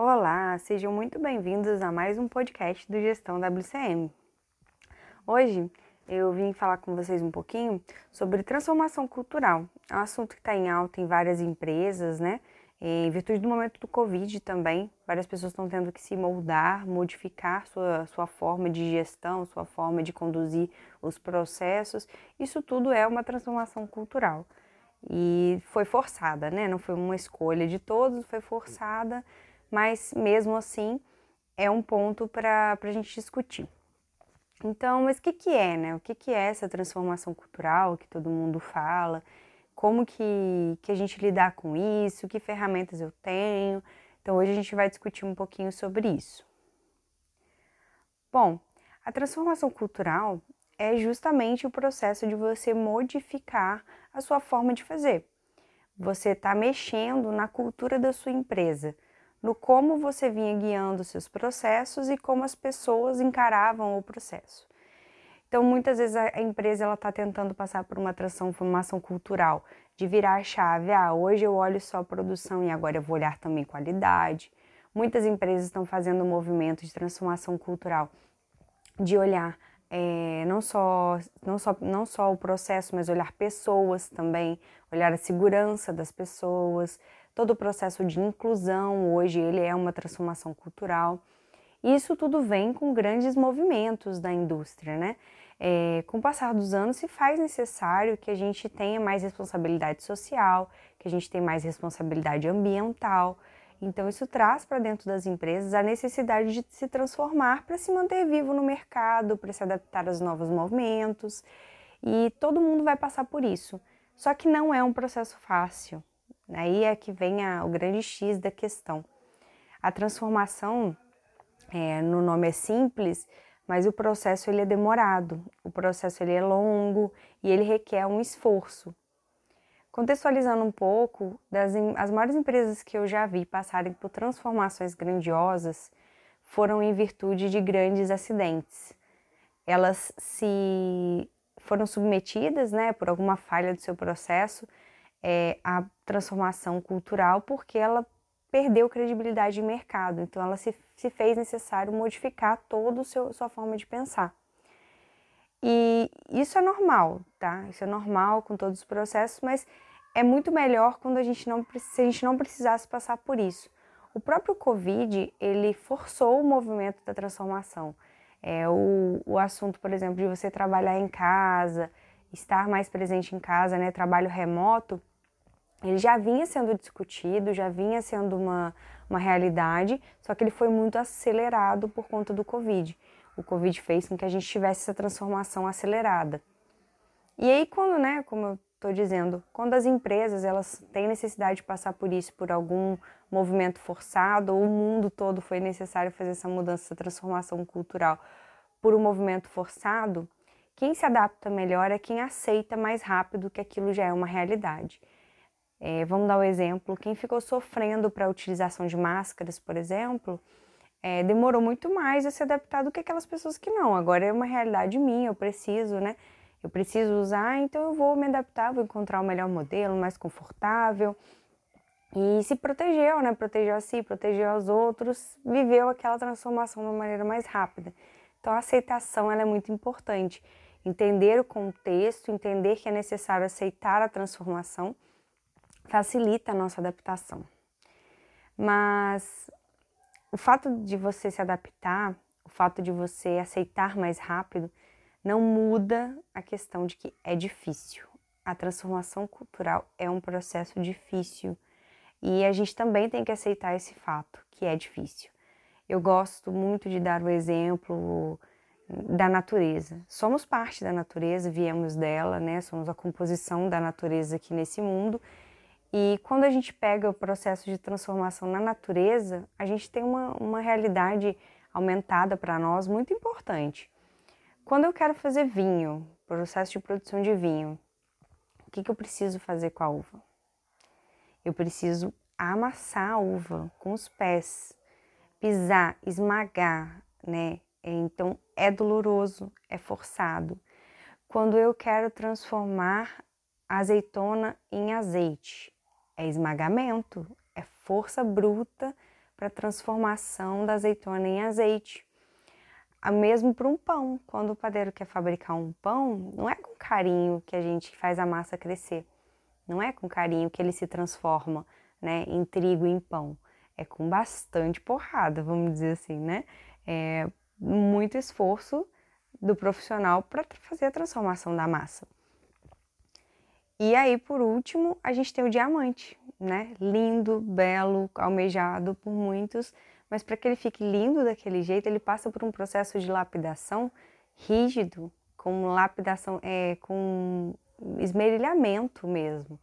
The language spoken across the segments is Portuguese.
Olá, sejam muito bem-vindos a mais um podcast do Gestão WCM. Hoje eu vim falar com vocês um pouquinho sobre transformação cultural. É um assunto que está em alta em várias empresas, né? Em virtude do momento do Covid também, várias pessoas estão tendo que se moldar, modificar sua, sua forma de gestão, sua forma de conduzir os processos. Isso tudo é uma transformação cultural. E foi forçada, né? Não foi uma escolha de todos, foi forçada mas mesmo assim é um ponto para a gente discutir. Então, mas o que, que é, né? O que, que é essa transformação cultural que todo mundo fala? Como que, que a gente lidar com isso? Que ferramentas eu tenho? Então, hoje a gente vai discutir um pouquinho sobre isso. Bom, a transformação cultural é justamente o processo de você modificar a sua forma de fazer. Você está mexendo na cultura da sua empresa no como você vinha guiando seus processos e como as pessoas encaravam o processo. Então, muitas vezes a empresa ela está tentando passar por uma transformação cultural, de virar a chave. Ah, hoje eu olho só a produção e agora eu vou olhar também qualidade. Muitas empresas estão fazendo um movimento de transformação cultural, de olhar é, não, só, não, só, não só o processo, mas olhar pessoas também, olhar a segurança das pessoas, todo o processo de inclusão hoje ele é uma transformação cultural. Isso tudo vem com grandes movimentos da indústria, né? É, com o passar dos anos se faz necessário que a gente tenha mais responsabilidade social, que a gente tenha mais responsabilidade ambiental. Então isso traz para dentro das empresas a necessidade de se transformar para se manter vivo no mercado, para se adaptar aos novos movimentos. E todo mundo vai passar por isso. Só que não é um processo fácil. Aí é que vem a, o grande X da questão. A transformação, é, no nome é simples, mas o processo ele é demorado, o processo ele é longo e ele requer um esforço. Contextualizando um pouco, das, as maiores empresas que eu já vi passarem por transformações grandiosas foram em virtude de grandes acidentes. Elas se foram submetidas, né, por alguma falha do seu processo, é, a transformação cultural porque ela perdeu credibilidade de mercado. Então, ela se, se fez necessário modificar toda a sua forma de pensar. E isso é normal, tá? Isso é normal com todos os processos, mas é muito melhor quando a gente não, se a gente não precisasse passar por isso. O próprio Covid, ele forçou o movimento da transformação. É, o, o assunto, por exemplo, de você trabalhar em casa, estar mais presente em casa, né, trabalho remoto, ele já vinha sendo discutido, já vinha sendo uma, uma realidade, só que ele foi muito acelerado por conta do Covid. O Covid fez com que a gente tivesse essa transformação acelerada. E aí, quando, né, como eu estou dizendo, quando as empresas elas têm necessidade de passar por isso, por algum movimento forçado, ou o mundo todo foi necessário fazer essa mudança, essa transformação cultural por um movimento forçado, quem se adapta melhor é quem aceita mais rápido que aquilo já é uma realidade. É, vamos dar o um exemplo: quem ficou sofrendo para a utilização de máscaras, por exemplo, é, demorou muito mais a se adaptar do que aquelas pessoas que não. Agora é uma realidade minha, eu preciso, né? Eu preciso usar, então eu vou me adaptar, vou encontrar o melhor modelo, mais confortável. E se protegeu, né? Protegeu a si, protegeu aos outros, viveu aquela transformação de uma maneira mais rápida. Então a aceitação ela é muito importante. Entender o contexto, entender que é necessário aceitar a transformação facilita a nossa adaptação. Mas o fato de você se adaptar, o fato de você aceitar mais rápido, não muda a questão de que é difícil. A transformação cultural é um processo difícil e a gente também tem que aceitar esse fato, que é difícil. Eu gosto muito de dar o exemplo da natureza. Somos parte da natureza, viemos dela, né? Somos a composição da natureza aqui nesse mundo e quando a gente pega o processo de transformação na natureza, a gente tem uma, uma realidade aumentada para nós muito importante. Quando eu quero fazer vinho, processo de produção de vinho, o que, que eu preciso fazer com a uva? Eu preciso amassar a uva com os pés, pisar, esmagar, né? Então é doloroso, é forçado. Quando eu quero transformar a azeitona em azeite, é esmagamento, é força bruta para a transformação da azeitona em azeite. Mesmo para um pão, quando o padeiro quer fabricar um pão, não é com carinho que a gente faz a massa crescer, não é com carinho que ele se transforma né, em trigo em pão, é com bastante porrada, vamos dizer assim, né? É muito esforço do profissional para fazer a transformação da massa. E aí, por último, a gente tem o diamante, né? Lindo, belo, almejado por muitos, mas para que ele fique lindo daquele jeito, ele passa por um processo de lapidação rígido, com lapidação, é, com esmerilhamento mesmo.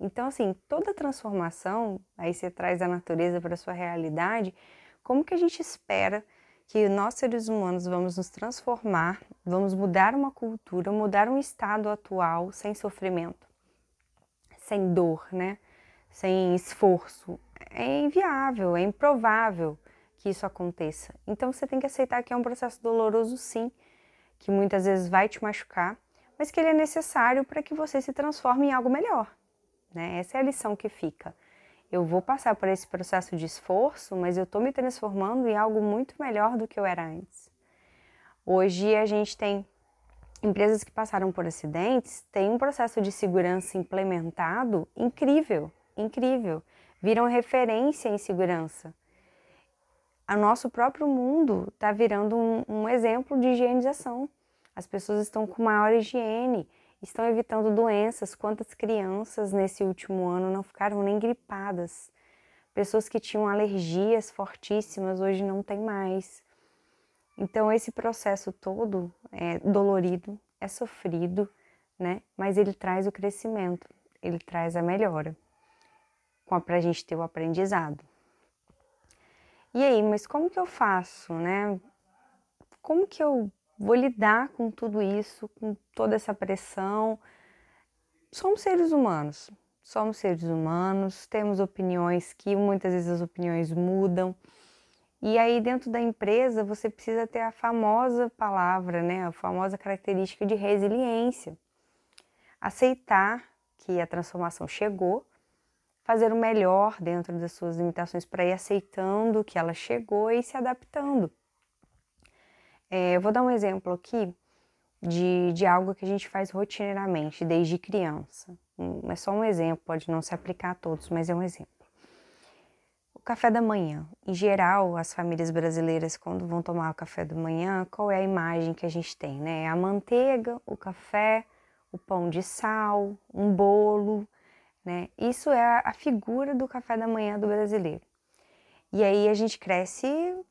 Então, assim, toda transformação, aí você traz a natureza para a sua realidade, como que a gente espera que nós seres humanos vamos nos transformar, vamos mudar uma cultura, mudar um estado atual sem sofrimento, sem dor, né? Sem esforço. É inviável, é improvável que isso aconteça. Então você tem que aceitar que é um processo doloroso, sim, que muitas vezes vai te machucar, mas que ele é necessário para que você se transforme em algo melhor. Né? Essa é a lição que fica. Eu vou passar por esse processo de esforço, mas eu estou me transformando em algo muito melhor do que eu era antes. Hoje a gente tem empresas que passaram por acidentes, tem um processo de segurança implementado incrível, incrível. Viram referência em segurança o nosso próprio mundo está virando um, um, exemplo de higienização. As pessoas estão com maior higiene, estão evitando doenças. Quantas crianças nesse último ano não ficaram nem gripadas? Pessoas que tinham alergias fortíssimas hoje não tem mais. Então esse processo todo é dolorido, é sofrido, né? Mas ele traz o crescimento, ele traz a melhora, para a gente ter o aprendizado. E aí, mas como que eu faço, né? Como que eu vou lidar com tudo isso, com toda essa pressão? Somos seres humanos, somos seres humanos, temos opiniões que muitas vezes as opiniões mudam. E aí, dentro da empresa, você precisa ter a famosa palavra, né? A famosa característica de resiliência. Aceitar que a transformação chegou fazer o melhor dentro das suas limitações para ir aceitando que ela chegou e se adaptando. É, eu vou dar um exemplo aqui de, de algo que a gente faz rotineiramente desde criança. Hum, é só um exemplo, pode não se aplicar a todos, mas é um exemplo. Café da manhã. Em geral, as famílias brasileiras, quando vão tomar o café da manhã, qual é a imagem que a gente tem? Né? É a manteiga, o café, o pão de sal, um bolo né? Isso é a figura do café da manhã do brasileiro. E aí a gente cresce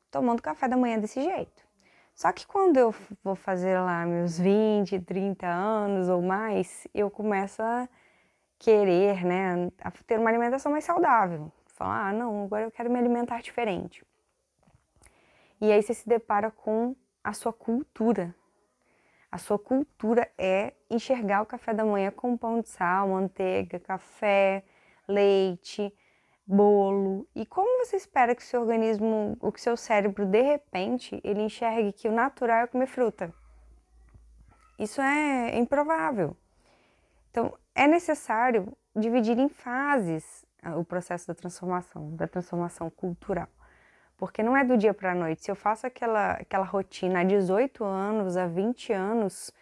tomando café da manhã desse jeito. Só que quando eu vou fazer lá meus 20, 30 anos ou mais, eu começo a querer, né, a ter uma alimentação mais saudável. Falar, ah, não, agora eu quero me alimentar diferente. E aí você se depara com a sua cultura, a sua cultura é enxergar o café da manhã com pão de sal, manteiga, café, leite, bolo. E como você espera que o seu organismo, o que seu cérebro de repente, ele enxergue que o natural é comer fruta? Isso é improvável. Então, é necessário dividir em fases o processo da transformação, da transformação cultural. Porque não é do dia para a noite. Se eu faço aquela, aquela rotina há 18 anos, há 20 anos,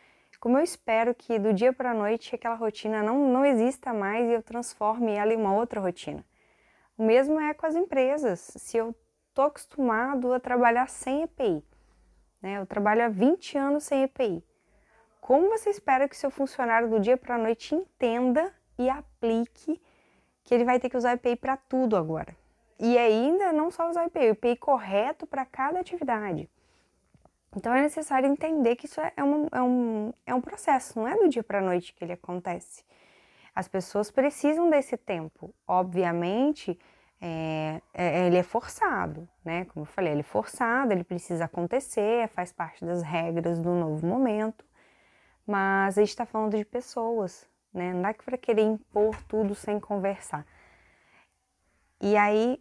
como eu espero que do dia para a noite aquela rotina não, não exista mais e eu transforme ela em uma outra rotina? O mesmo é com as empresas. Se eu estou acostumado a trabalhar sem EPI, né? eu trabalho há 20 anos sem EPI, como você espera que seu funcionário do dia para a noite entenda e aplique que ele vai ter que usar EPI para tudo agora? E ainda não só usar o IPI, o IPI correto para cada atividade. Então é necessário entender que isso é, um, é, um, é um processo, não é do dia para a noite que ele acontece. As pessoas precisam desse tempo. Obviamente, é, é, ele é forçado, né? Como eu falei, ele é forçado, ele precisa acontecer, faz parte das regras do novo momento. Mas a gente está falando de pessoas, né? Não dá para querer impor tudo sem conversar. E aí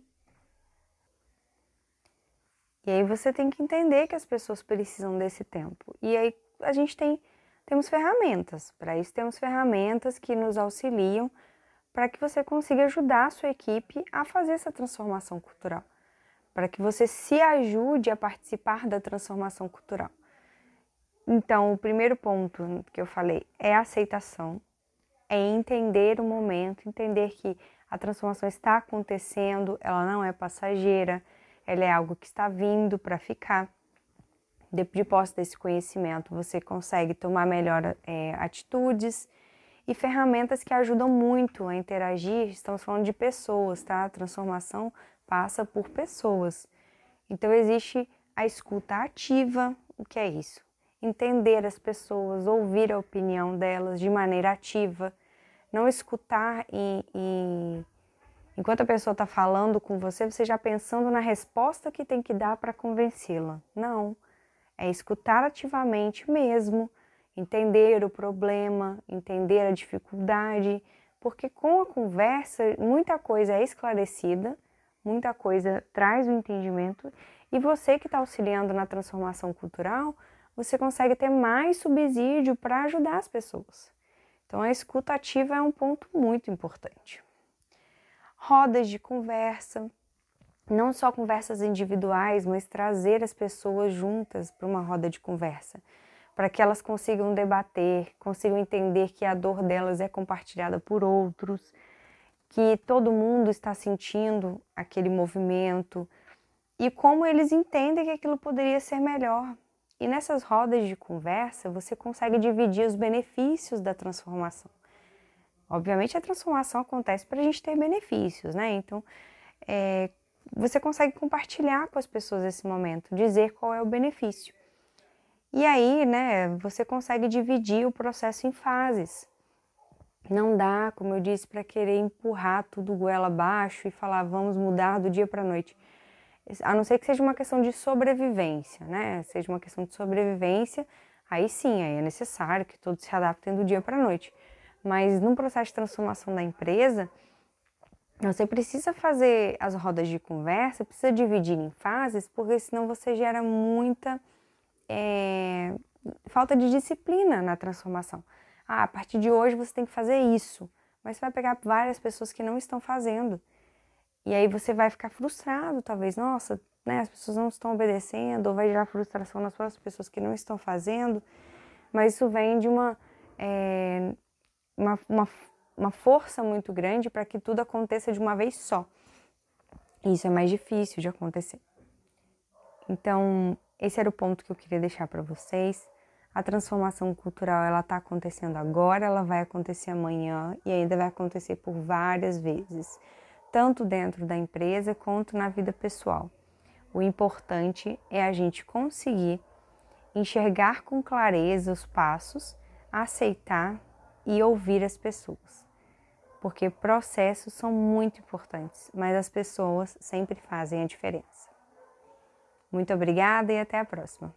e aí você tem que entender que as pessoas precisam desse tempo. E aí a gente tem temos ferramentas. Para isso temos ferramentas que nos auxiliam para que você consiga ajudar a sua equipe a fazer essa transformação cultural. para que você se ajude a participar da transformação cultural. Então, o primeiro ponto que eu falei é a aceitação, é entender o momento, entender que a transformação está acontecendo, ela não é passageira, ela é algo que está vindo para ficar. De, de posse desse conhecimento, você consegue tomar melhor é, atitudes e ferramentas que ajudam muito a interagir. Estamos falando de pessoas, tá? A transformação passa por pessoas. Então existe a escuta ativa. O que é isso? Entender as pessoas, ouvir a opinião delas de maneira ativa, não escutar e, e enquanto a pessoa está falando com você, você já pensando na resposta que tem que dar para convencê-la. Não, é escutar ativamente mesmo, entender o problema, entender a dificuldade, porque com a conversa muita coisa é esclarecida muita coisa traz o entendimento e você que está auxiliando na transformação cultural, você consegue ter mais subsídio para ajudar as pessoas. Então, a escuta ativa é um ponto muito importante. Rodas de conversa, não só conversas individuais, mas trazer as pessoas juntas para uma roda de conversa, para que elas consigam debater, consigam entender que a dor delas é compartilhada por outros que todo mundo está sentindo aquele movimento e como eles entendem que aquilo poderia ser melhor. E nessas rodas de conversa você consegue dividir os benefícios da transformação. Obviamente a transformação acontece para a gente ter benefícios, né? Então é, você consegue compartilhar com as pessoas esse momento, dizer qual é o benefício. E aí, né, você consegue dividir o processo em fases. Não dá, como eu disse, para querer empurrar tudo goela abaixo e falar vamos mudar do dia para a noite. A não ser que seja uma questão de sobrevivência, né? Seja uma questão de sobrevivência, aí sim, aí é necessário que todos se adaptem do dia para a noite. Mas num processo de transformação da empresa, você precisa fazer as rodas de conversa, precisa dividir em fases, porque senão você gera muita é, falta de disciplina na transformação ah, a partir de hoje você tem que fazer isso. Mas você vai pegar várias pessoas que não estão fazendo. E aí você vai ficar frustrado, talvez, nossa, né, as pessoas não estão obedecendo, ou vai gerar frustração nas próprias pessoas que não estão fazendo. Mas isso vem de uma, é, uma, uma, uma força muito grande para que tudo aconteça de uma vez só. E isso é mais difícil de acontecer. Então, esse era o ponto que eu queria deixar para vocês. A transformação cultural ela está acontecendo agora, ela vai acontecer amanhã e ainda vai acontecer por várias vezes, tanto dentro da empresa quanto na vida pessoal. O importante é a gente conseguir enxergar com clareza os passos, aceitar e ouvir as pessoas. Porque processos são muito importantes, mas as pessoas sempre fazem a diferença. Muito obrigada e até a próxima.